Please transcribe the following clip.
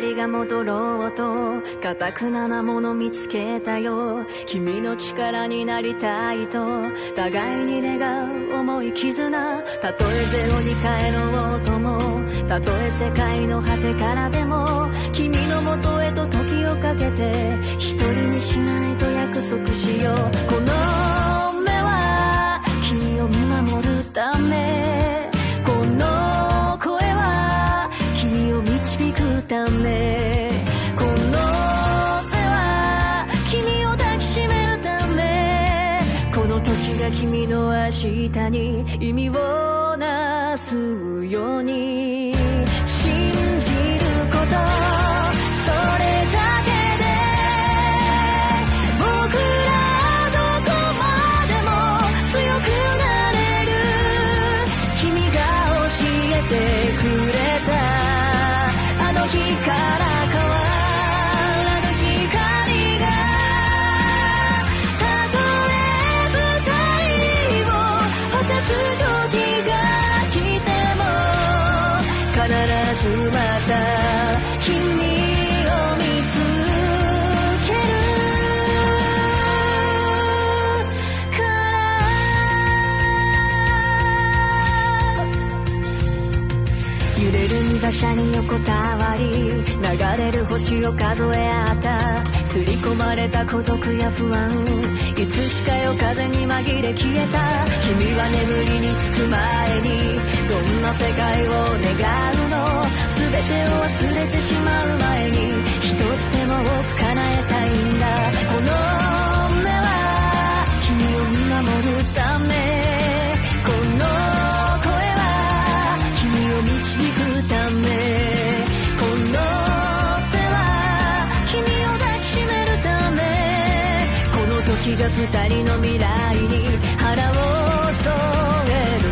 りが戻ろうと固くななもの見つけたよ。君の力になりたいと互いに願う重い絆たとえゼロに帰ろうともたとえ世界の果てからでも君のもとへと時をかけて一人にしないと約束しよう。このためこの手は君を抱きしめるためこの時が君の明日に意味をなすように。必ずまた君を見つけるか揺れる馬車に横たわり流れる星を数え合った刷り込まれた孤独や不安いつしか夜風に紛れ消えた君は眠りにつく前にどんな世界を願う？しまう前に一つでも多く叶えたいんだ。この目は君を見守るため。この声は君を導くため。この手は君を抱きしめるため。この時が二人の未来に腹を添える。